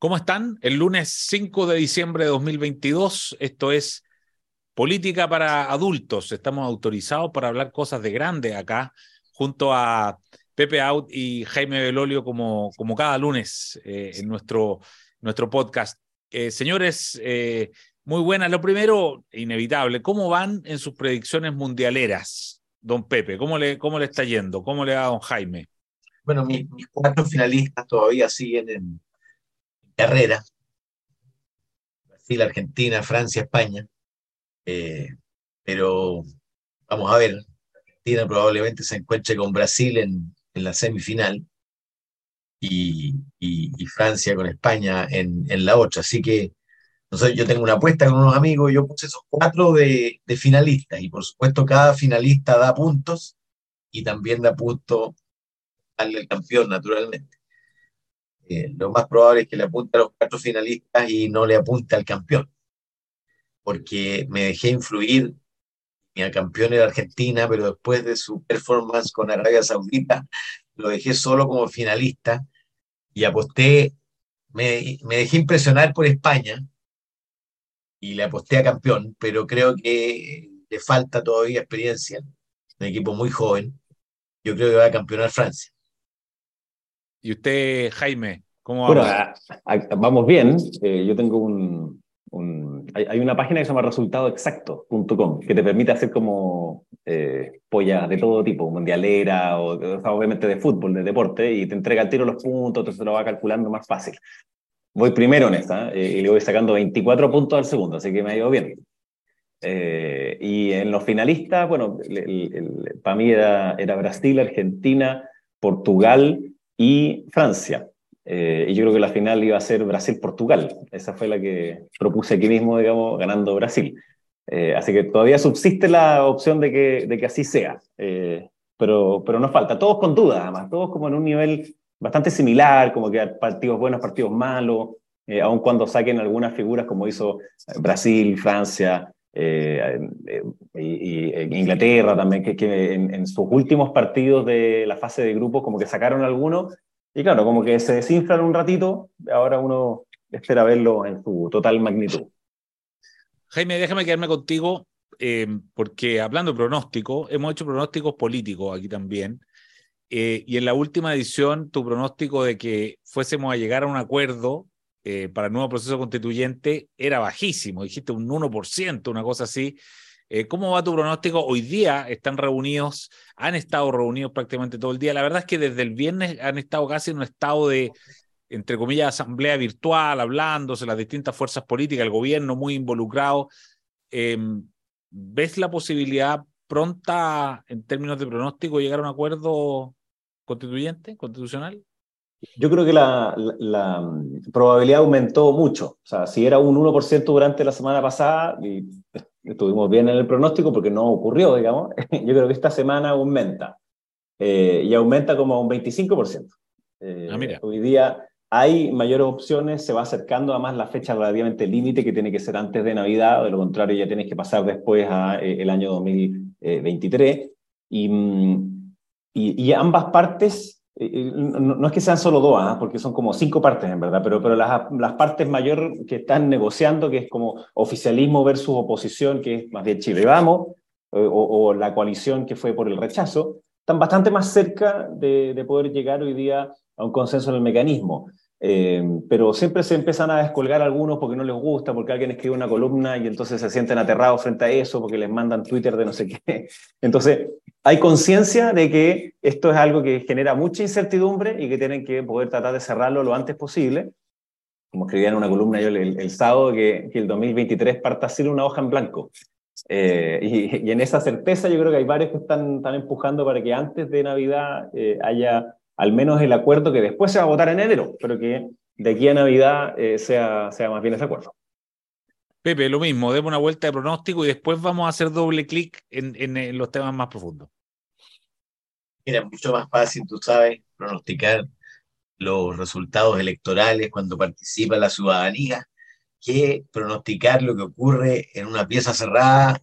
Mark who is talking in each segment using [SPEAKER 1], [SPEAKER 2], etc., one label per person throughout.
[SPEAKER 1] ¿Cómo están? El lunes 5 de diciembre de 2022, esto es Política para Adultos. Estamos autorizados para hablar cosas de grande acá, junto a Pepe Out y Jaime Belolio, como, como cada lunes eh, en nuestro, nuestro podcast. Eh, señores, eh, muy buenas. Lo primero, inevitable, ¿cómo van en sus predicciones mundialeras, don Pepe? ¿Cómo le, cómo le está yendo? ¿Cómo le va don Jaime?
[SPEAKER 2] Bueno, mis cuatro finalistas todavía siguen en carrera. Brasil, Argentina, Francia, España. Eh, pero vamos a ver, Argentina probablemente se encuentre con Brasil en, la semifinal y, Francia con España en, la otra. Así que yo tengo una apuesta con unos amigos, yo puse esos cuatro de, finalistas y por supuesto cada finalista da puntos y también da punto al campeón, naturalmente. Lo más probable es que le apunte a los cuatro finalistas y no le apunte al campeón, porque me dejé influir, mi campeón era Argentina, pero después de su performance con Arabia Saudita, lo dejé solo como finalista y aposté, me, me dejé impresionar por España y le aposté a campeón, pero creo que le falta todavía experiencia, un equipo muy joven, yo creo que va a campeonar Francia.
[SPEAKER 1] ¿Y usted, Jaime, cómo
[SPEAKER 3] va? Bueno, vamos bien. Eh, yo tengo un, hay, una página que se llama resultadoexacto.com que te permite hacer como eh, pollas de todo tipo, mundialera o, obviamente de fútbol, de deporte, y te entrega al tiro los puntos, entonces te lo va calculando más fácil. Voy primero en esta eh, y le voy sacando 24 puntos al segundo, así que me ha ido bien. y en los finalistas, bueno, para mí era, era Brasil, Argentina, Portugal, y Francia. Eh, y yo creo que la final iba a ser Brasil-Portugal. Esa fue la que propuse aquí mismo, digamos, ganando Brasil. Eh, así que todavía subsiste la opción de que, de que así sea. Eh, pero, pero nos falta. Todos con dudas, además. Todos como en un nivel bastante similar, como que partidos buenos, partidos malos. aun cuando saquen algunas figuras como hizo Brasil, Francia, y, Inglaterra también, que, que en, sus últimos partidos de la fase de grupos como que sacaron algunos, y claro, como que se desinflan un ratito, ahora uno espera verlo en su total magnitud.
[SPEAKER 1] Jaime, déjame quedarme contigo, eh, porque hablando de pronóstico, hemos hecho pronósticos políticos aquí también, eh, y en la última edición, tu pronóstico de que fuésemos a llegar a un acuerdo eh, para el nuevo proceso constituyente era bajísimo, dijiste un 1%, una cosa así. Eh, ¿Cómo va tu pronóstico? Hoy día están reunidos, han estado reunidos prácticamente todo el día. La verdad es que desde el viernes han estado casi en un estado de, entre comillas, asamblea virtual, hablándose las distintas fuerzas políticas, el gobierno muy involucrado. Em, ¿Ves la posibilidad pronta, en términos de pronóstico, llegar a un acuerdo constituyente, constitucional?
[SPEAKER 3] Yo creo que la, probabilidad aumentó mucho. O sea, si era un 1% durante la semana pasada, y estuvimos bien en el pronóstico porque no ocurrió, digamos, yo creo que esta semana aumenta. Eh, y aumenta como un 25%. Eh, ah, mira. Hoy día hay mayores opciones, se va acercando además la fecha relativamente límite que tiene que ser antes de Navidad, de lo contrario ya tienes que pasar después al eh, año 2023. Y, mm, y, y ambas partes no, es que sean solo dos, ¿ah? porque son como cinco partes en verdad, pero, las, partes mayor que están negociando, que es como oficialismo versus oposición, que es más bien Chile Vamos, o, la coalición que fue por el rechazo, están bastante más cerca de, de poder llegar hoy día a un consenso en el mecanismo. Eh, pero siempre se empiezan a descolgar algunos porque no les gusta, porque alguien escribe una columna y entonces se sienten aterrados frente a eso, porque les mandan Twitter de no sé qué. Entonces, hay conciencia de que esto es algo que genera mucha incertidumbre y que tienen que poder tratar de cerrarlo lo antes posible. Como escribía en una columna yo el, sábado, que, que, el 2023 parta sin una hoja en blanco. Eh, y, en esa certeza yo creo que hay varios que están, están empujando para que antes de Navidad eh, haya al menos el acuerdo que después se va a votar en enero, pero que de aquí a Navidad eh, sea, sea más bien ese acuerdo.
[SPEAKER 1] Pepe, lo mismo, demos una vuelta de pronóstico y después vamos a hacer doble clic en, en, los temas más profundos.
[SPEAKER 2] Mira, mucho más fácil, tú sabes, pronosticar los resultados electorales cuando participa la ciudadanía que pronosticar lo que ocurre en una pieza cerrada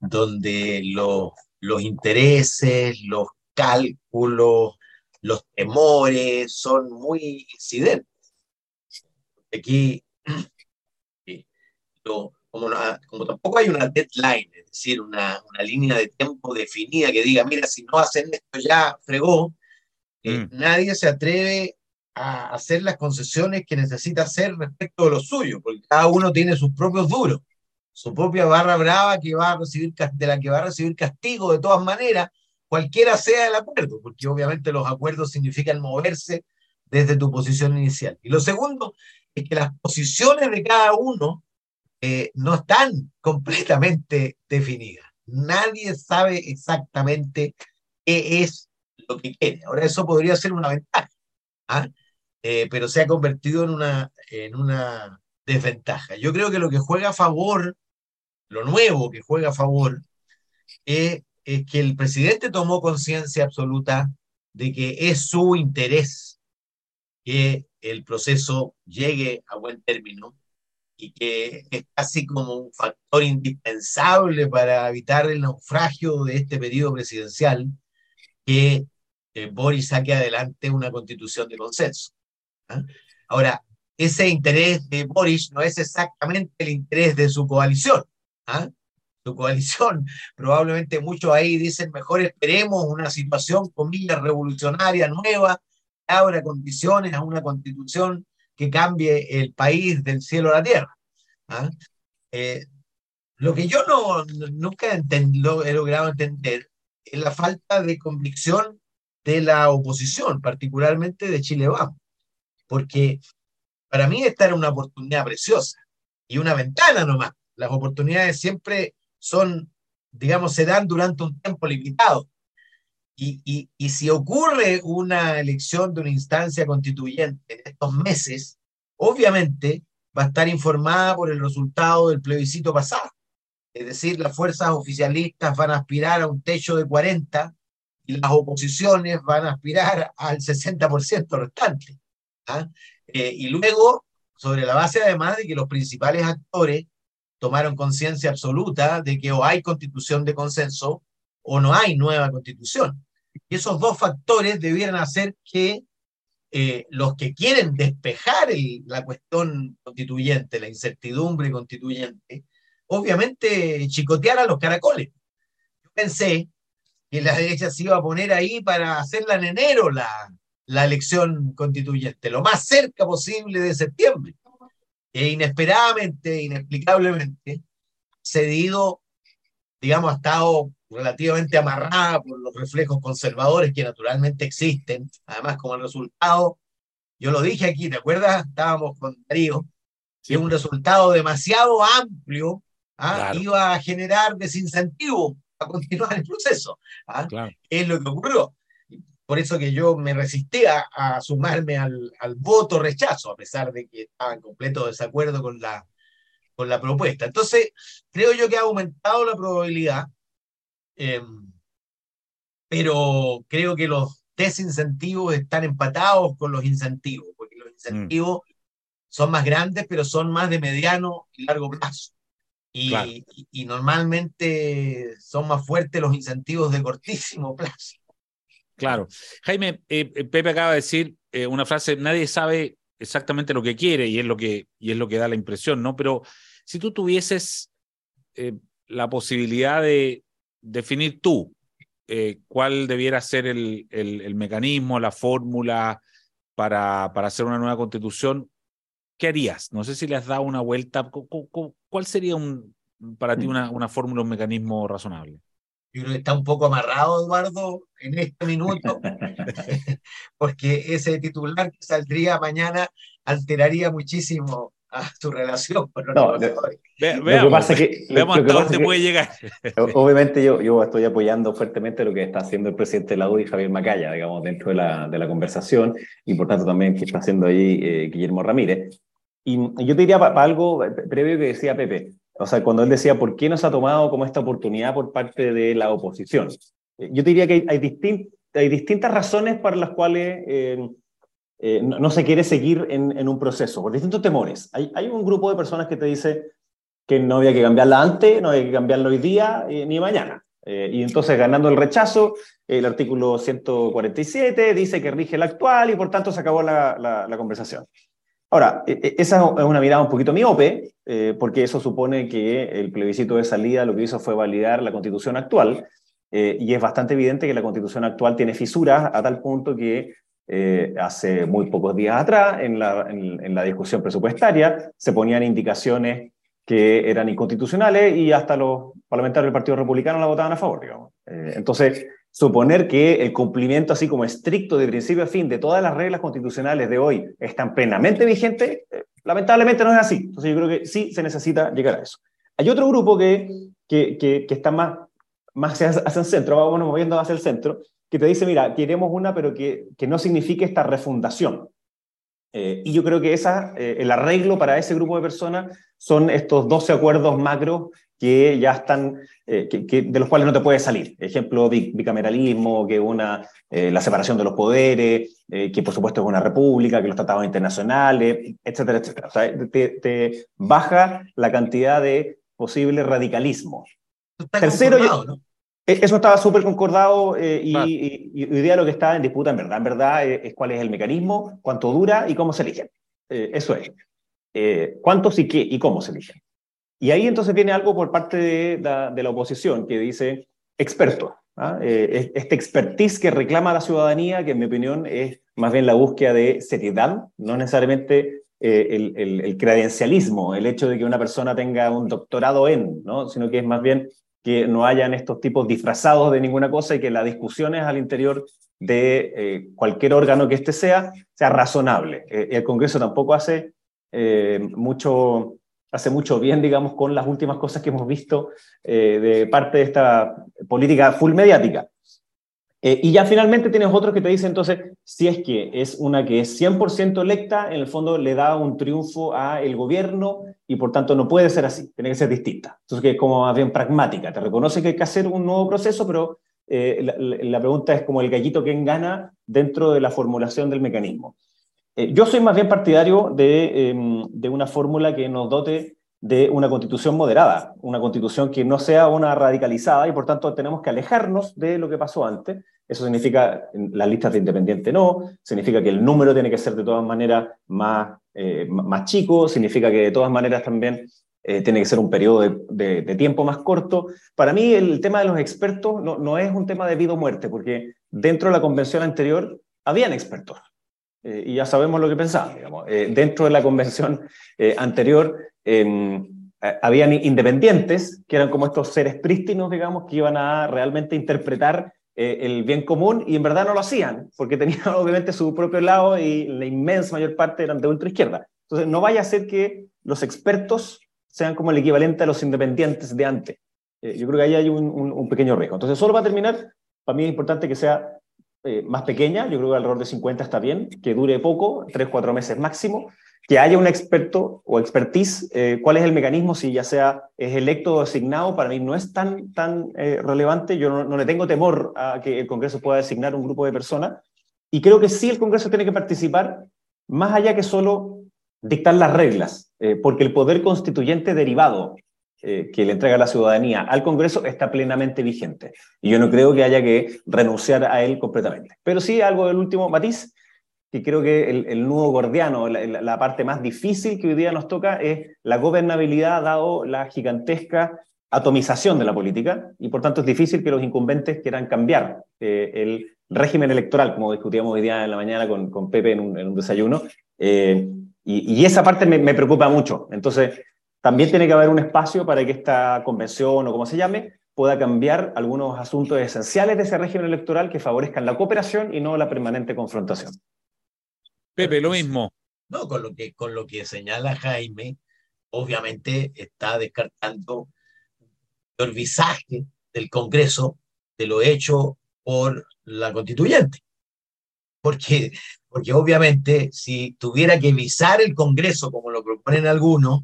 [SPEAKER 2] donde los, los intereses, los cálculos, los temores son muy incidentes. Aquí, como, como, tampoco hay una deadline, es decir, una, una, línea de tiempo definida que diga, mira, si no hacen esto ya fregó, mm. nadie se atreve a hacer las concesiones que necesita hacer respecto de lo suyo, porque cada uno tiene sus propios duros, su propia barra brava que va a recibir, de la que va a recibir castigo de todas maneras, cualquiera sea el acuerdo, porque obviamente los acuerdos significan moverse desde tu posición inicial. Y lo segundo es que las posiciones de cada uno eh, no están completamente definidas. Nadie sabe exactamente qué es lo que quiere. Ahora, eso podría ser una ventaja. ¿ah? Eh, pero se ha convertido en una, en una desventaja. Yo creo que lo que juega a favor, lo nuevo que juega a favor, es, es que el presidente tomó conciencia absoluta de que es su interés que el proceso llegue a buen término y que es casi como un factor indispensable para evitar el naufragio de este periodo presidencial que eh, Boris saque adelante una constitución de consenso. ¿ah? Ahora, ese interés de Boris no es exactamente el interés de su coalición. ¿ah? Su coalición, probablemente muchos ahí dicen, mejor esperemos una situación, comillas, revolucionaria, nueva, que abra condiciones a una constitución que cambie el país del cielo a la tierra. ¿ah? Eh, lo que yo no, nunca he logrado entender es la falta de convicción de la oposición, particularmente de Chile Vamos porque para mí esta era una oportunidad preciosa y una ventana nomás. Las oportunidades siempre son, digamos, se dan durante un tiempo limitado. Y, y, y, si ocurre una elección de una instancia constituyente en estos meses, obviamente va a estar informada por el resultado del plebiscito pasado. Es decir, las fuerzas oficialistas van a aspirar a un techo de 40 y las oposiciones van a aspirar al 60% restante. ¿ah? Eh, y luego, sobre la base además de que los principales actores tomaron conciencia absoluta de que o hay constitución de consenso o no hay nueva constitución. Y esos dos factores debieran hacer que eh, los que quieren despejar la cuestión constituyente, la incertidumbre constituyente, obviamente chicotear a los caracoles. Yo pensé que la derecha se iba a poner ahí para hacerla en enero la, la elección constituyente, lo más cerca posible de septiembre. E inesperadamente, inexplicablemente, cedido, digamos, ha estado relativamente amarrada por los reflejos conservadores que naturalmente existen, además como el resultado, yo lo dije aquí, ¿te acuerdas? Estábamos con Darío, que un resultado demasiado amplio ¿ah? iba a generar desincentivo a continuar el proceso. ¿ah? Es lo que ocurrió por eso que yo me resistí a, sumarme al, voto rechazo, a pesar de que estaba en completo desacuerdo con la, con la propuesta. Entonces, creo yo que ha aumentado la probabilidad, em, pero creo que los desincentivos están empatados con los incentivos, porque los incentivos son más grandes, pero son más de mediano y largo plazo. y, normalmente son más fuertes los incentivos de cortísimo plazo.
[SPEAKER 1] Claro. Jaime, eh, eh, Pepe acaba de decir eh, una frase, nadie sabe exactamente lo que quiere y es lo que, y es lo que da la impresión, ¿no? Pero si tú tuvieses la posibilidad de definir tú cuál debiera ser el, el, mecanismo, la fórmula para, para hacer una nueva constitución, ¿qué harías? No sé si le has dado una vuelta. ¿Cuál sería un, para ti mm. una, una fórmula, un mecanismo razonable?
[SPEAKER 2] Yo creo que está un poco amarrado, Eduardo, en este minuto, porque ese titular que saldría mañana alteraría muchísimo a su relación con los no,
[SPEAKER 1] veamos, que, hasta dónde puede llegar.
[SPEAKER 3] Obviamente yo, yo estoy apoyando fuertemente lo que está haciendo el presidente de la UDI, Javier Macaya, digamos, dentro de la, de la conversación, y por tanto también que está haciendo ahí eh, Guillermo Ramírez. Y, yo te diría para algo previo que decía Pepe, o sea, cuando él decía, ¿por qué no se ha tomado como esta oportunidad por parte de la oposición? Eh, yo diría que hay, hay, distintas razones para las cuales eh, eh, no, se quiere seguir en, un proceso, por distintos temores. Hay, un grupo de personas que te dice que no había que cambiarla antes, no había que cambiarla hoy día ni mañana. y entonces, ganando el rechazo, el artículo 147 dice que rige el actual y por tanto se acabó la, conversación. Ahora, e, e, esa es una mirada un poquito miope, eh, porque eso supone que el plebiscito de salida lo que hizo fue validar la constitución actual, eh, y es bastante evidente que la constitución actual tiene fisuras a tal punto que eh, hace muy pocos días atrás, en la, discusión presupuestaria, se ponían indicaciones que eran inconstitucionales y hasta los parlamentarios del Partido Republicano la votaban a favor, digamos. entonces, suponer que el cumplimiento así como estricto de principio a fin de todas las reglas constitucionales de hoy están plenamente vigentes, eh, lamentablemente no es así. Entonces yo creo que sí se necesita llegar a eso. Hay otro grupo que, que, que, está más, más hacia, el centro, vamos moviendo hacia el centro, que te dice, mira, queremos una, pero que, que no signifique esta refundación. Eh, y yo creo que esa, eh, el arreglo para ese grupo de personas son estos 12 acuerdos macros que ya están, eh, que, de los cuales no te puedes salir. Ejemplo, bicameralismo, que una, eh, la separación de los poderes, eh, que por supuesto es una república, que los tratados internacionales, etcétera, etcétera. O sea, te, baja la cantidad de posible radicalismo. Tercero, e, eso estaba súper concordado y, hoy día lo que está en disputa en verdad, en verdad es, cuál es el mecanismo, cuánto dura y cómo se eligen. eso es. ¿Cuántos y qué y cómo se eligen? Y ahí entonces viene algo por parte de la, oposición que dice experto. ¿ah? Eh, este expertise que reclama la ciudadanía, que en mi opinión es más bien la búsqueda de seriedad, no necesariamente eh, el, el, credencialismo, el hecho de que una persona tenga un doctorado en, ¿no? sino que es más bien que no hayan estos tipos disfrazados de ninguna cosa y que las discusiones al interior de eh, cualquier órgano que éste sea, sea razonable. el Congreso tampoco hace mucho hace mucho bien, digamos, con las últimas cosas que hemos visto eh, de parte de esta política full mediática. Eh, y ya finalmente tienes otros que te dicen, entonces, si es que es una que es 100% electa, en el fondo le da un triunfo al gobierno y por tanto no puede ser así, tiene que ser distinta. Entonces, que es como más bien pragmática, te reconoce que hay que hacer un nuevo proceso, pero eh, la, pregunta es como el gallito que gana dentro de la formulación del mecanismo. Eh, yo soy más bien partidario em, de, una fórmula que nos dote de una constitución moderada, una constitución que no sea una radicalizada y por tanto tenemos que alejarnos de lo que pasó antes. Eso significa las listas de independiente no, significa que el número tiene que ser de todas maneras más, eh, más chico, significa que de todas maneras también eh, tiene que ser un periodo de, tiempo más corto. Para mí el tema de los expertos no, no es un tema de vida o muerte, porque dentro de la convención anterior habían expertos. Eh, y ya sabemos lo que pensaban. Eh, dentro de la convención anterior em, habían independientes, que eran como estos seres prístinos, digamos, que iban a realmente interpretar el bien común y en verdad no lo hacían, porque tenían obviamente su propio lado y la inmensa mayor parte eran de ultraizquierda. Entonces, no vaya a ser que los expertos sean como el equivalente a los independientes de antes. yo creo que ahí hay un, un pequeño riesgo. Entonces, solo para terminar, para mí es importante que sea eh, más pequeña, yo creo que alrededor de 50 está bien, que dure poco, 3, 4 meses máximo, que haya un experto o expertise, eh, cuál es el mecanismo, si ya sea es electo o asignado, para mí no es tan, tan eh, relevante, yo no, le tengo temor a que el Congreso pueda designar un grupo de personas, y creo que sí el Congreso tiene que participar, más allá que solo dictar las reglas, porque el poder constituyente derivado eh, que le entrega la ciudadanía al Congreso está plenamente vigente. Y yo no creo que haya que renunciar a él completamente. Pero sí algo del último matiz, que creo que el, nudo gordiano, la, parte más difícil que hoy día nos toca es la gobernabilidad, dado la gigantesca atomización de la política, y por tanto es difícil que los incumbentes quieran cambiar eh, el régimen electoral, como discutíamos hoy día en la mañana con, con Pepe en un, desayuno, eh, y, esa parte me, me, preocupa mucho. Entonces, también tiene que haber un espacio para que esta convención o como se llame pueda cambiar algunos asuntos esenciales de ese régimen electoral que favorezcan la cooperación y no la permanente confrontación.
[SPEAKER 1] Pepe, lo mismo.
[SPEAKER 2] No, con lo que, con lo que señala Jaime, obviamente está descartando el visaje del Congreso de lo hecho por la constituyente. Porque, porque obviamente si tuviera que visar el Congreso, como lo proponen algunos,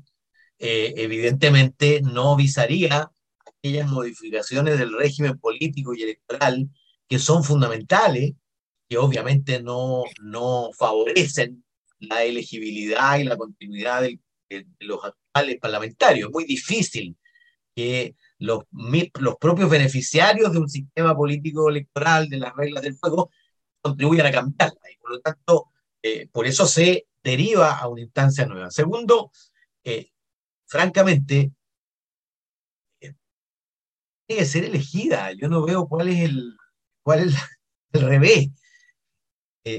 [SPEAKER 2] eh, evidentemente no visaría aquellas modificaciones del régimen político y electoral que son fundamentales, que obviamente no, no favorecen la elegibilidad y la continuidad de, los actuales parlamentarios. Es muy difícil que los, los propios beneficiarios de un sistema político electoral, de las reglas del juego, contribuyan a cambiarla. Y por lo tanto, Eh, por eso se deriva a una instancia nueva. Segundo, eh, francamente, eh, tiene que ser elegida. Yo no veo cuál es el, cuál es el revés.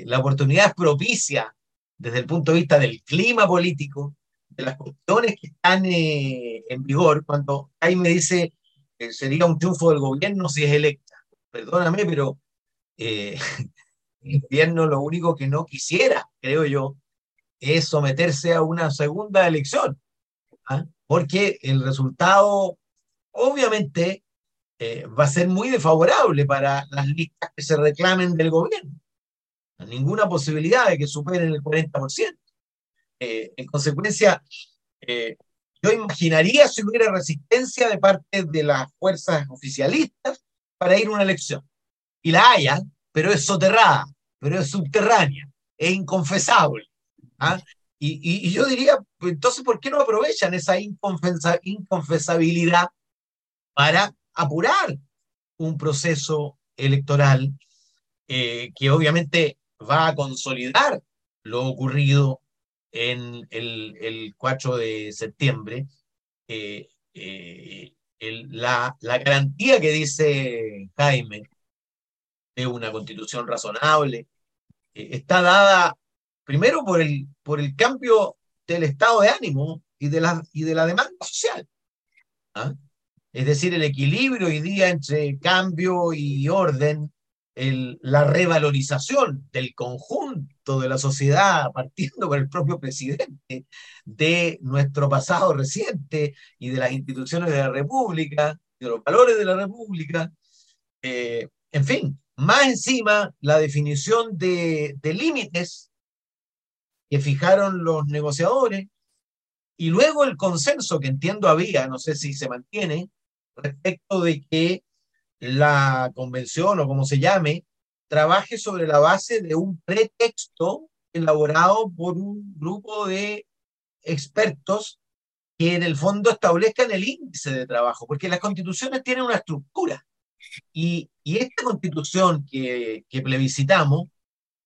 [SPEAKER 2] La oportunidad es propicia desde el punto de vista del clima político, de las cuestiones que están en vigor. Cuando ahí me dice que sería un triunfo del gobierno si es electa. Perdóname, pero el gobierno lo único que no quisiera, creo yo, es someterse a una segunda elección, ¿ah? porque el resultado obviamente eh, va a ser muy desfavorable para las listas que se reclamen del gobierno. Ninguna posibilidad de que superen el 40%. Eh, en consecuencia, eh, yo imaginaría si hubiera resistencia de parte de las fuerzas oficialistas para ir a una elección. Y la haya, pero es soterrada, pero es subterránea, es inconfesable. ¿ah? Y, yo diría, pues, entonces, ¿por qué no aprovechan esa inconfesabilidad para apurar un proceso electoral eh, que obviamente va a consolidar lo ocurrido en el, 4 de septiembre? Eh, eh, la, la garantía que dice Jaime de una constitución razonable está dada Primero por el, por el cambio del estado de ánimo y de la, y de la demanda social. ¿ah? Es decir, el equilibrio hoy día entre cambio y orden, la revalorización del conjunto de la sociedad, partiendo por el propio presidente, de nuestro pasado reciente y de las instituciones de la República, de los valores de la República. Eh, en fin, más encima la definición de, de límites que fijaron los negociadores, y luego el consenso que entiendo había, no sé si se mantiene, respecto de que la convención o como se llame, trabaje sobre la base de un pretexto elaborado por un grupo de expertos que en el fondo establezcan el índice de trabajo, porque las constituciones tienen una estructura. Y, y esta constitución que, que plebiscitamos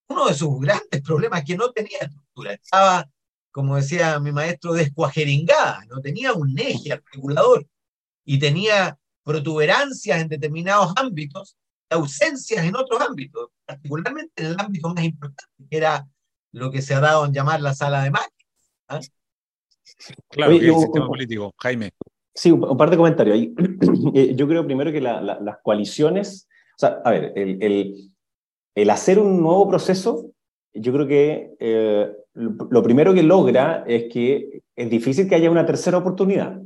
[SPEAKER 2] uno de sus grandes problemas es que no tenía estructura, estaba, como decía mi maestro, descuajeringada, no tenía un eje articulador y tenía protuberancias en determinados ámbitos, ausencias en otros ámbitos, particularmente en el ámbito más importante, que era lo que se ha dado en llamar la sala de máquinas. ¿ah?
[SPEAKER 1] Claro, el sistema político, Jaime.
[SPEAKER 3] Sí, un, par de comentarios ahí. Eh, yo creo primero que las coaliciones, o sea, a ver, el el hacer un nuevo proceso, yo creo que eh, lo primero que logra es que es difícil que haya una tercera oportunidad.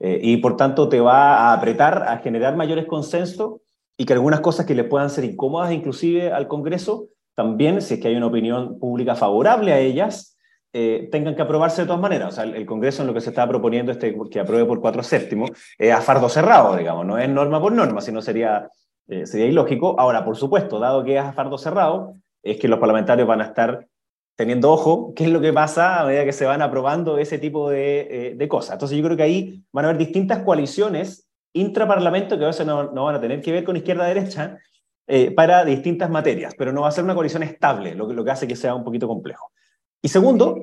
[SPEAKER 3] Eh, y por tanto te va a apretar a generar mayores consensos y que algunas cosas que le puedan ser incómodas inclusive al Congreso, también, si es que hay una opinión pública favorable a ellas, eh, tengan que aprobarse de todas maneras. O sea, el, Congreso en lo que se está proponiendo este, que apruebe por cuatro séptimos es a fardo cerrado, digamos, no es norma por norma, sino sería eh, sería ilógico. Ahora, por supuesto, dado que es a fardo cerrado, es que los parlamentarios van a estar teniendo ojo qué es lo que pasa a medida que se van aprobando ese tipo de, eh, cosas. Entonces yo creo que ahí van a haber distintas coaliciones intraparlamento que a veces no, van a tener que ver con izquierda-derecha eh, para distintas materias, pero no va a ser una coalición estable, lo que, lo que hace que sea un poquito complejo. Y segundo,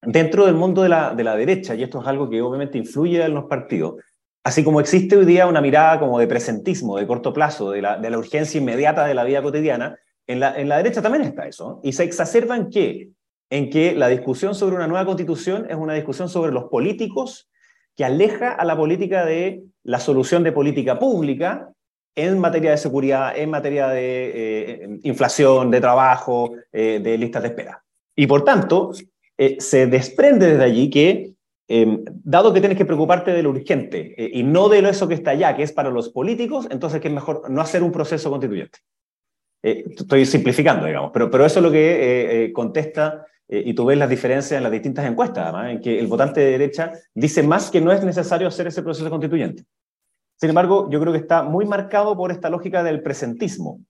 [SPEAKER 3] dentro del mundo de la, de la derecha, y esto es algo que obviamente influye en los partidos, Así como existe hoy día una mirada como de presentismo, de corto plazo, de la, de la urgencia inmediata de la vida cotidiana, en la, en la derecha también está eso. Y se exacerba en qué? En que la discusión sobre una nueva constitución es una discusión sobre los políticos que aleja a la política de la solución de política pública en materia de seguridad, en materia de eh, inflación, de trabajo, eh, de listas de espera. Y por tanto, eh, se desprende desde allí que dado que tienes que preocuparte de lo urgente y no de lo eso que está allá, que es para los políticos, entonces que es mejor no hacer un proceso constituyente. Estoy simplificando, digamos, pero, pero eso es lo que eh, y tú ves las diferencias en las distintas encuestas, además, en que el votante de derecha dice más que no es necesario hacer ese proceso constituyente. Sin embargo, yo creo que está muy marcado por esta lógica del presentismo,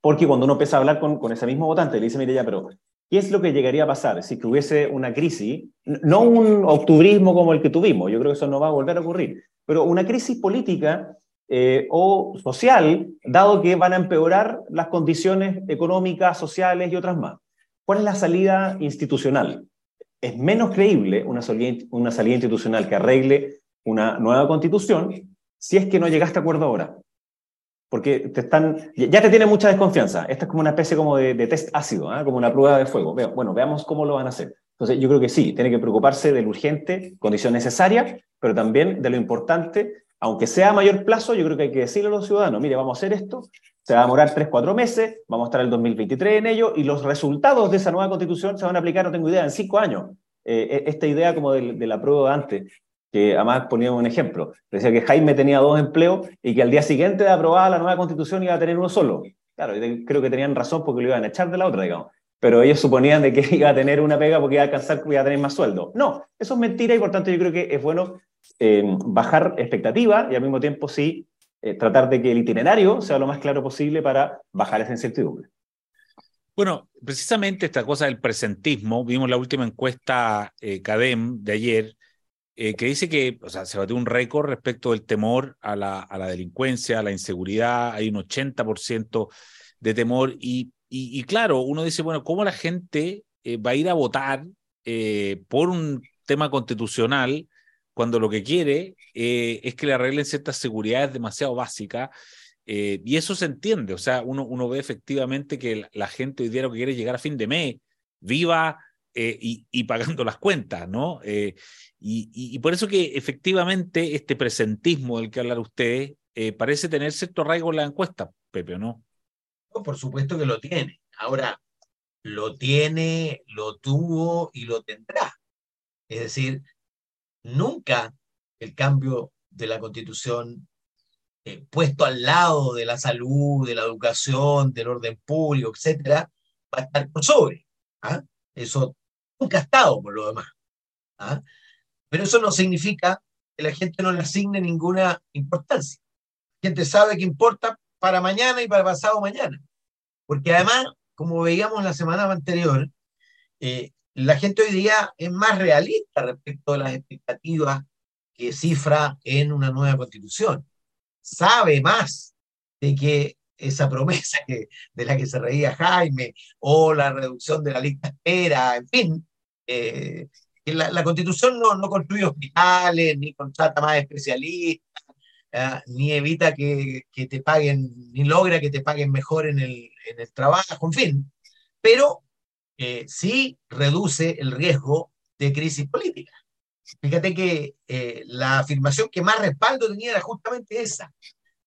[SPEAKER 3] porque cuando uno empieza a hablar con, con ese mismo votante, le dice, mire ya, pero ¿Qué es lo que llegaría a pasar si que hubiese una crisis? No un octubrismo como el que tuvimos, yo creo que eso no va a volver a ocurrir, pero una crisis política eh, o social, dado que van a empeorar las condiciones económicas, sociales y otras más. ¿Cuál es la salida institucional? Es menos creíble una salida, institucional que arregle una nueva constitución si es que no llegaste a acuerdo ahora. Porque te están, ya te tiene mucha desconfianza. Esta es como una especie como de, test ácido, ¿ah? como una prueba de fuego. Bueno, veamos cómo lo van a hacer. Entonces, yo creo que sí, tiene que preocuparse del urgente, condición necesaria, pero también de lo importante, aunque sea a mayor plazo, yo creo que hay que decirle a los ciudadanos, mire, vamos a hacer esto, se va a demorar 3, 4 meses, vamos a estar el 2023 en ello, y los resultados de esa nueva constitución se van a aplicar, no tengo idea, en 5 años. Eh, e, esta idea como de, de la prueba antes, que además poníamos un ejemplo, decía que Jaime tenía dos empleos y que al día siguiente de aprobada la nueva constitución iba a tener uno solo. Claro, creo que tenían razón porque lo iban a echar de la otra, digamos pero ellos suponían de que iba a tener una pega porque iba a alcanzar, iba a tener más sueldo. No, eso es mentira y por tanto yo creo que es bueno eh, bajar expectativa y al mismo tiempo sí eh, tratar de que el itinerario sea lo más claro posible para bajar esa incertidumbre.
[SPEAKER 1] Bueno, precisamente esta cosa del presentismo, vimos la última encuesta eh, CADEM de ayer, que dice que o sea, se batió un récord respecto del temor a la, a la delincuencia, a la inseguridad, hay un 80% de temor y y, claro, uno dice, bueno, ¿cómo la gente eh, va a ir a votar eh, por un tema constitucional cuando lo que quiere eh, es que le arreglen ciertas seguridades demasiado básicas? y eso se entiende, o sea, uno, uno ve efectivamente que la, gente hoy día lo que quiere es llegar a fin de mes, viva y, y, pagando las cuentas, ¿no? Y, y, por eso que efectivamente este presentismo del que hablar ustedes parece tener cierto arraigo en la encuesta, Pepe, ¿no?
[SPEAKER 2] por supuesto que lo tiene. Ahora, lo tiene, lo tuvo y lo tendrá. Es decir, nunca el cambio de la constitución eh, puesto al lado de la salud, de la educación, del orden público, etcétera, va a estar por sobre. ¿ah? Eso nunca ha estado por lo demás. ¿ah? Pero eso no significa que la gente no le asigne ninguna importancia. La gente sabe que importa para mañana y para pasado mañana. Porque además, como veíamos la semana anterior, eh, la gente hoy día es más realista respecto a las expectativas que cifra en una nueva constitución. Sabe más de que esa promesa de la que se reía Jaime, o la reducción de la lista espera, en fin, eh, la, constitución no, no construye hospitales, ni contrata más especialistas, ¿ah? ni evita que, te paguen, ni logra que te paguen mejor en el trabajo, en fin, pero eh, sí reduce el riesgo de crisis política. Fíjate que eh, la afirmación que más respaldo tenía era justamente esa.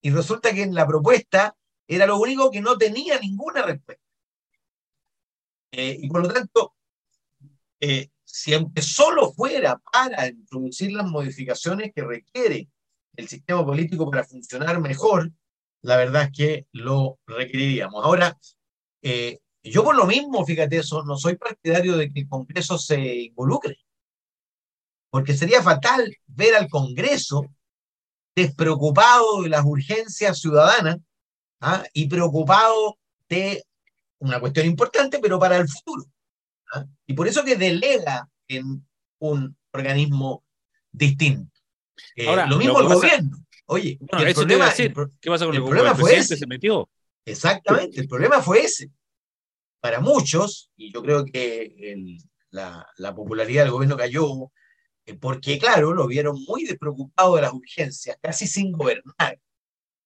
[SPEAKER 2] Y resulta que en la propuesta era lo único que no tenía ninguna respuesta. Eh, y por lo tanto, si aunque solo fuera para introducir las modificaciones que requiere el sistema político para funcionar mejor, la verdad es que lo requeriríamos. Ahora, eh, yo por lo mismo, fíjate eso, no soy partidario de que el Congreso se involucre, porque sería fatal ver al Congreso despreocupado de las urgencias ciudadanas ¿ah? y preocupado de una cuestión importante, pero para el futuro. ¿ah? Y por eso que delega en un organismo distinto. Eh, Ahora, lo mismo el gobierno. Oye, el problema,
[SPEAKER 1] ¿qué pasa con el, problema fue ese. se metió?
[SPEAKER 2] Exactamente, el problema fue ese. Para muchos, y yo creo que la, la, popularidad del gobierno cayó, eh, porque claro, lo vieron muy despreocupado de las urgencias, casi sin gobernar,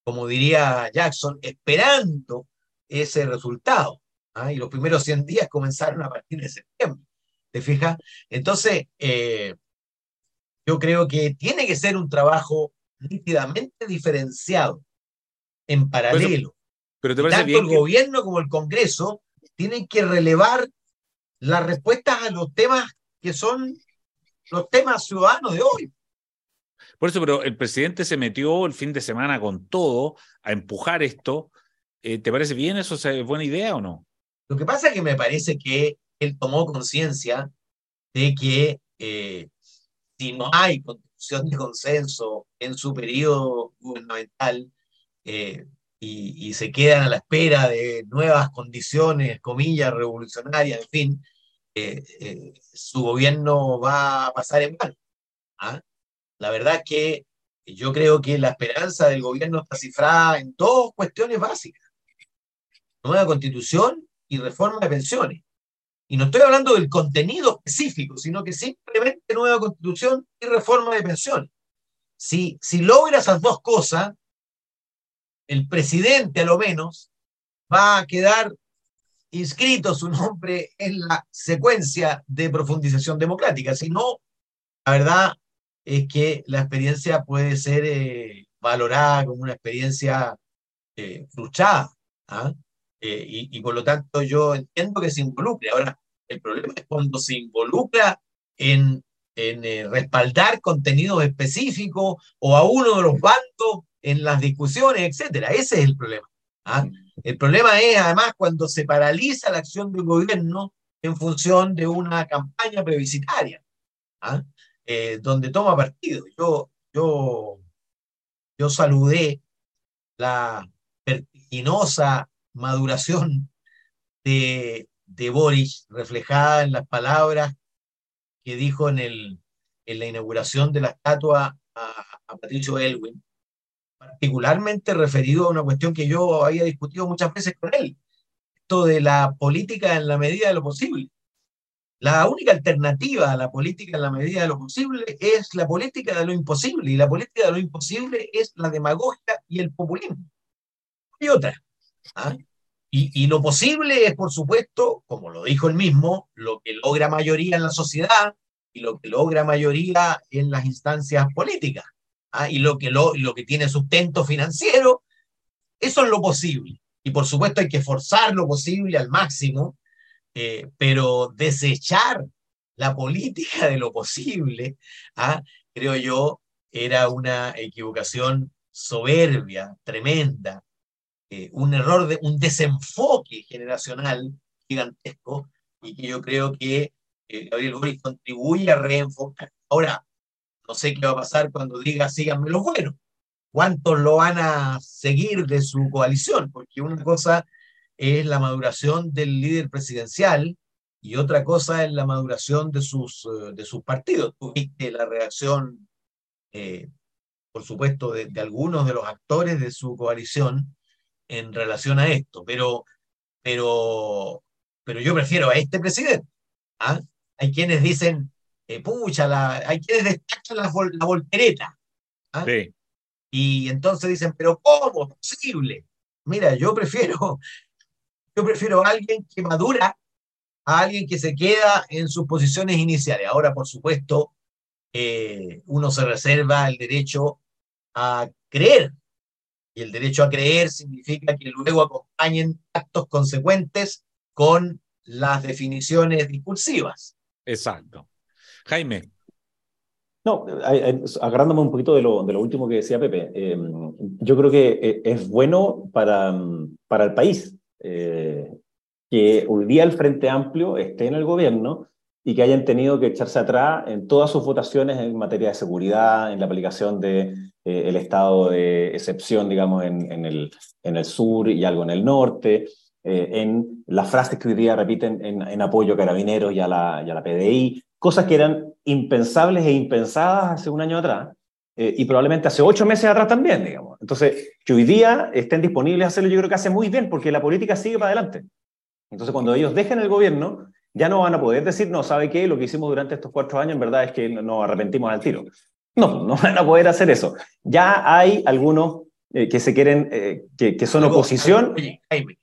[SPEAKER 2] como diría Jackson, esperando ese resultado. ¿ah? Y los primeros 100 días comenzaron a partir de septiembre. ¿Te fijas? Entonces, eh, yo creo que tiene que ser un trabajo nítidamente diferenciado, en paralelo. Pero te parece Tanto el gobierno como el Congreso tienen que relevar las respuestas a los temas que son los temas ciudadanos de hoy.
[SPEAKER 1] Por eso, pero el presidente se metió el fin de semana con todo a empujar esto. Eh, ¿Te parece bien eso? ¿Es buena idea o no?
[SPEAKER 2] Lo que pasa es que me parece que él tomó conciencia de que eh, si no hay de consenso en su periodo gubernamental eh, y, se quedan a la espera de nuevas condiciones, comillas, revolucionarias, en fin, eh, eh, su gobierno va a pasar en mal. ¿ah? La verdad que yo creo que la esperanza del gobierno está cifrada en dos cuestiones básicas. Nueva constitución y reforma de pensiones. Y no estoy hablando del contenido específico, sino que simplemente nueva constitución y reforma de pensiones. Si, si logra esas dos cosas, el presidente a lo menos va a quedar inscrito su nombre en la secuencia de profundización democrática. Si no, la verdad es que la experiencia puede ser eh, valorada como una experiencia eh, frustrada. ¿ah? Eh, y, por lo tanto yo entiendo que se involucre. Ahora, el problema es cuando se involucra en, en respaldar contenidos específicos o a uno de los bandos en las discusiones, etcétera. Ese es el problema. ¿ah? El problema es, además, cuando se paraliza la acción del gobierno en función de una campaña plebiscitaria, ¿ah? eh, donde toma partido. Yo, yo, yo saludé la vertiginosa maduración de, de Boris, reflejada en las palabras que dijo en, el, en la inauguración de la estatua a, a Patricio Elwin, particularmente referido a una cuestión que yo había discutido muchas veces con él, esto de la política en la medida de lo posible. La única alternativa a la política en la medida de lo posible es la política de lo imposible, y la política de lo imposible es la demagogia y el populismo. Y otra. ¿ah? Y, y, lo posible es, por supuesto, como lo dijo él mismo, lo que logra mayoría en la sociedad y lo que logra mayoría en las instancias políticas. ¿Ah? y lo que, lo, lo que tiene sustento financiero, eso es lo posible. Y por supuesto hay que forzar lo posible al máximo, eh, pero desechar la política de lo posible, ¿ah? creo yo, era una equivocación soberbia, tremenda, eh, un error, de, un desenfoque generacional gigantesco, y que yo creo que eh, Gabriel Boris contribuye a reenfocar. Ahora, no sé qué va a pasar cuando diga síganme los buenos. ¿Cuántos lo van a seguir de su coalición? Porque una cosa es la maduración del líder presidencial y otra cosa es la maduración de sus, eh, de sus partidos. Tuviste la reacción, eh, por supuesto, de, algunos de los actores de su coalición en relación a esto, pero, pero, pero yo prefiero a este presidente. ¿ah? Hay quienes dicen, eh, pucha, la, hay quienes destacan la, la voltereta. ¿ah? Sí. Y entonces dicen, pero ¿cómo es posible? Mira, yo prefiero, yo prefiero a alguien que madura, a alguien que se queda en sus posiciones iniciales. Ahora, por supuesto, eh, uno se reserva el derecho a creer. Y el derecho a creer significa que luego acompañen actos consecuentes con las definiciones discursivas.
[SPEAKER 1] Exacto. Jaime.
[SPEAKER 3] No, agarrándome un poquito de lo, de lo último que decía Pepe, em, yo creo que eh, es bueno para, para el país eh, que hoy día el Frente Amplio esté en el gobierno y que hayan tenido que echarse atrás en todas sus votaciones en materia de seguridad, en la aplicación del de, eh, estado de excepción, digamos, en, en, el, en el sur y algo en el norte, en las frases que hoy día repiten en, en apoyo a carabineros y a la, y a la PDI, cosas que eran impensables e impensadas hace un año atrás, eh, y probablemente hace ocho meses atrás también, digamos. Entonces, que hoy día estén disponibles a hacerlo, yo creo que hace muy bien, porque la política sigue para adelante. Entonces, cuando ellos dejen el gobierno, ya no van a poder decir, no, ¿sabe qué? Lo que hicimos durante estos cuatro años, en verdad, es que nos arrepentimos al tiro. No, no van a poder hacer eso. Ya hay algunos eh, que se quieren, eh, que, que, son oposición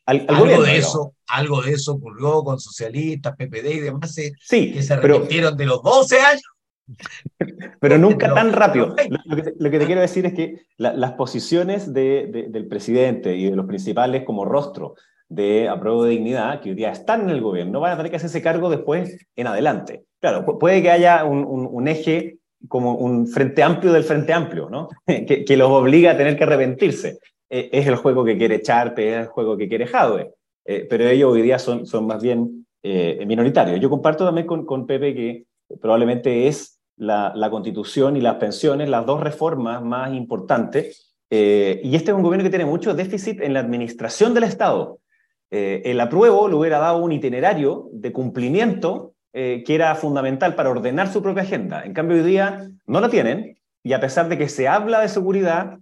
[SPEAKER 2] al, algo de eso, algo de eso ocurrió con socialistas, PPD y demás, eh,
[SPEAKER 3] sí,
[SPEAKER 2] que se arrepintieron de los 12 años.
[SPEAKER 3] Pero nunca tan rápido. Lo que, lo que, te quiero decir es que la, las posiciones de, de, del presidente y de los principales como rostro de apruebo de dignidad, que hoy día están en el gobierno, van a tener que hacerse cargo después en adelante. Claro, puede que haya un, un, un eje como un frente amplio del frente amplio, ¿no? que, que, los obliga a tener que arrepentirse. Eh, es el juego que quiere Charpe, es el juego que quiere Jadwe, eh, pero ellos hoy día son, son más bien eh, minoritarios. Yo comparto también con, con Pepe que probablemente es la, la, constitución y las pensiones las dos reformas más importantes, y este es un gobierno que tiene mucho déficit en la administración del Estado. el apruebo le hubiera dado un itinerario de cumplimiento eh, que era fundamental para ordenar su propia agenda. En cambio, hoy día no la tienen y a pesar de que se habla de seguridad,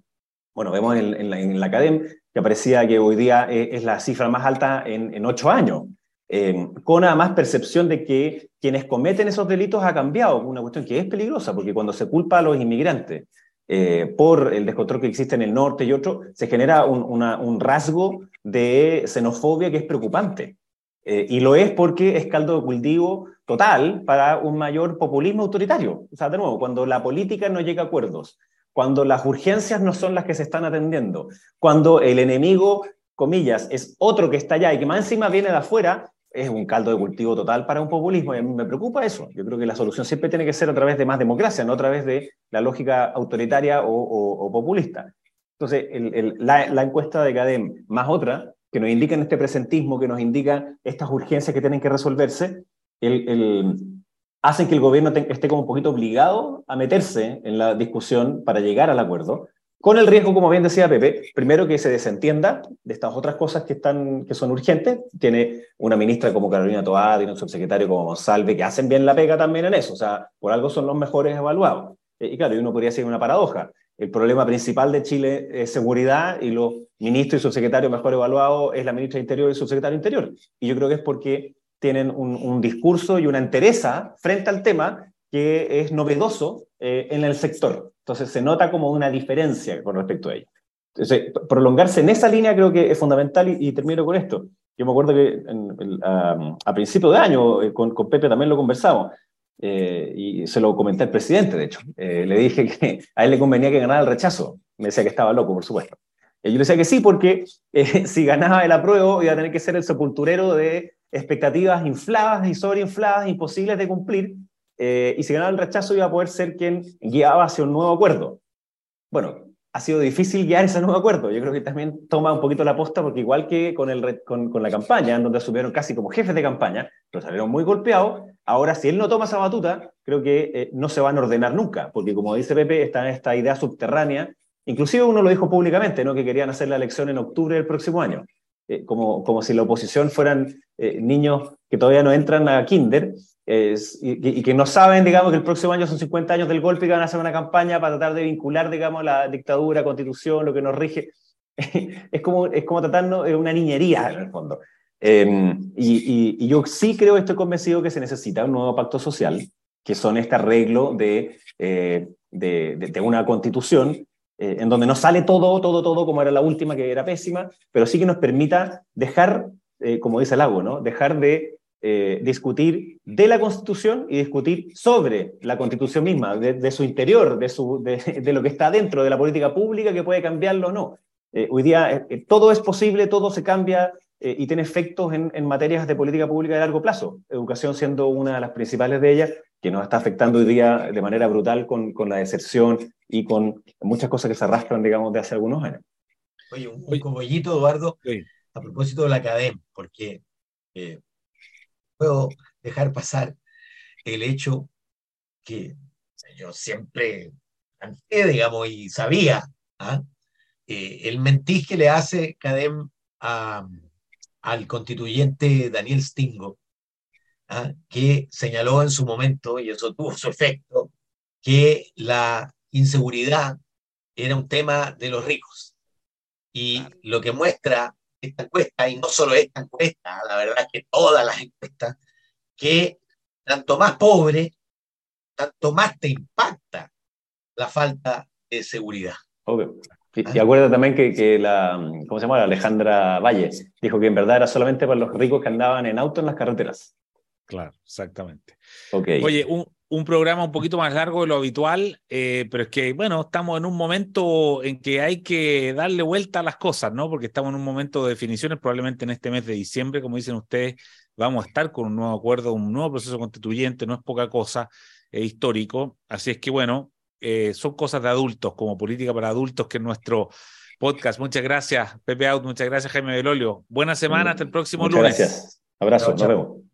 [SPEAKER 3] bueno, vemos en, la, en la, academia que parecía que hoy día es, es la cifra más alta en, en ocho años. eh, con además percepción de que quienes cometen esos delitos ha cambiado, una cuestión que es peligrosa, porque cuando se culpa a los inmigrantes eh, por el descontrol que existe en el norte y otro, se genera un, rasgo de xenofobia que es preocupante. Eh, y lo es porque es caldo de cultivo total para un mayor populismo autoritario. O sea, de nuevo, cuando la política no llega a acuerdos, cuando las urgencias no son las que se están atendiendo, cuando el enemigo, comillas, es otro que está allá y que más encima viene de afuera, es un caldo de cultivo total para un populismo y a mí me preocupa eso. Yo creo que la solución siempre tiene que ser a través de más democracia, no a través de la lógica autoritaria o, populista. Entonces, la, encuesta de CADEM más otra, que nos indica en este presentismo, que nos indica estas urgencias que tienen que resolverse, hacen que el gobierno esté como un poquito obligado a meterse en la discusión para llegar al acuerdo, con el riesgo, como bien decía Pepe, primero que se desentienda de estas otras cosas que, están, que son urgentes. Tiene una ministra como Carolina Toá, y un subsecretario como Monsalve, que hacen bien la pega también en eso. O sea, por algo son los mejores evaluados. Eh, y claro, uno podría decir una paradoja. El problema principal de Chile es seguridad y los ministros y subsecretarios mejor evaluados es la ministra de Interior y el subsecretario de Interior. Y yo creo que es porque tienen un, un discurso y una entereza frente al tema que es novedoso eh, en el sector. Entonces se nota como una diferencia con respecto a ello. Entonces, prolongarse en esa línea creo que es fundamental y, termino con esto. Yo me acuerdo que a, principio de año eh, con, con, Pepe también lo conversamos eh, y se lo comenté al presidente, de hecho. le dije que a él le convenía que ganara el rechazo. Me decía que estaba loco, por supuesto. yo le decía que sí, porque si ganaba el apruebo iba a tener que ser el sepulturero de expectativas infladas y sobreinfladas, imposibles de cumplir, eh, y si ganaba el rechazo iba a poder ser quien guiaba hacia un nuevo acuerdo. Bueno, ha sido difícil guiar ese nuevo acuerdo. Yo creo que también toma un poquito la posta porque igual que con, el, con, con la campaña, en donde asumieron casi como jefes de campaña, pero salieron muy golpeados, ahora si él no toma esa batuta, creo que eh, no se van a ordenar nunca, porque como dice Pepe, está en esta idea subterránea, inclusive uno lo dijo públicamente, ¿no? que querían hacer la elección en octubre del próximo año, eh, como, como si la oposición fueran niños que todavía no entran a kinder, y, que no saben, digamos, que el próximo año son 50 años del golpe y que van a hacer una campaña para tratar de vincular, digamos, la dictadura, constitución, lo que nos rige. es, como, es como tratarnos de una niñería, en el fondo. Em, y, yo sí creo, estoy convencido que se necesita un nuevo pacto social, que son este arreglo de, eh, de, de, una constitución eh, en donde no sale todo, todo, todo como era la última, que era pésima, pero sí que nos permita dejar, eh, como dice el agua, ¿no? dejar de eh, discutir de la Constitución y discutir sobre la Constitución misma, de, su interior, de, su, de, lo que está dentro de la política pública que puede cambiarlo o no. Hoy día todo es posible, todo se cambia y tiene efectos en, en, materias de política pública de largo plazo. Educación siendo una de las principales de ellas, que nos está afectando hoy día de manera brutal con, con la deserción y con muchas cosas que se arrastran, digamos, de hace algunos años.
[SPEAKER 2] Oye, un, un cobollito, Eduardo, a propósito de la academia, porque puedo dejar pasar el hecho que yo siempre digamos, y sabía, ¿ah? eh, el mentis que le hace Cadem al constituyente Daniel Stingo, ¿ah? que señaló en su momento, y eso tuvo su efecto, que la inseguridad era un tema de los ricos. Y lo que muestra esta encuesta, y no solo esta encuesta, la verdad es que todas las encuestas, que tanto más pobre, tanto más te impacta la falta de seguridad.
[SPEAKER 3] Y, acuerda también que, que, la, ¿cómo se llama? Alejandra Valle dijo que en verdad era solamente para los ricos que andaban en auto en las carreteras.
[SPEAKER 1] Claro, exactamente. Okay. Oye, un, un programa un poquito más largo de lo habitual, eh, pero es que, bueno, estamos en un momento en que hay que darle vuelta a las cosas, ¿no? Porque estamos en un momento de definiciones, probablemente en este mes de diciembre, como dicen ustedes, vamos a estar con un nuevo acuerdo, un nuevo proceso constituyente, no es poca cosa, es histórico. Así es que, bueno, eh, son cosas de adultos, como política para adultos, que es nuestro podcast. Muchas gracias, Pepe Out, muchas gracias, Jaime Belolio. Buena semana, hasta el próximo
[SPEAKER 3] muchas
[SPEAKER 1] lunes.
[SPEAKER 3] Gracias. Abrazo, nos vemos.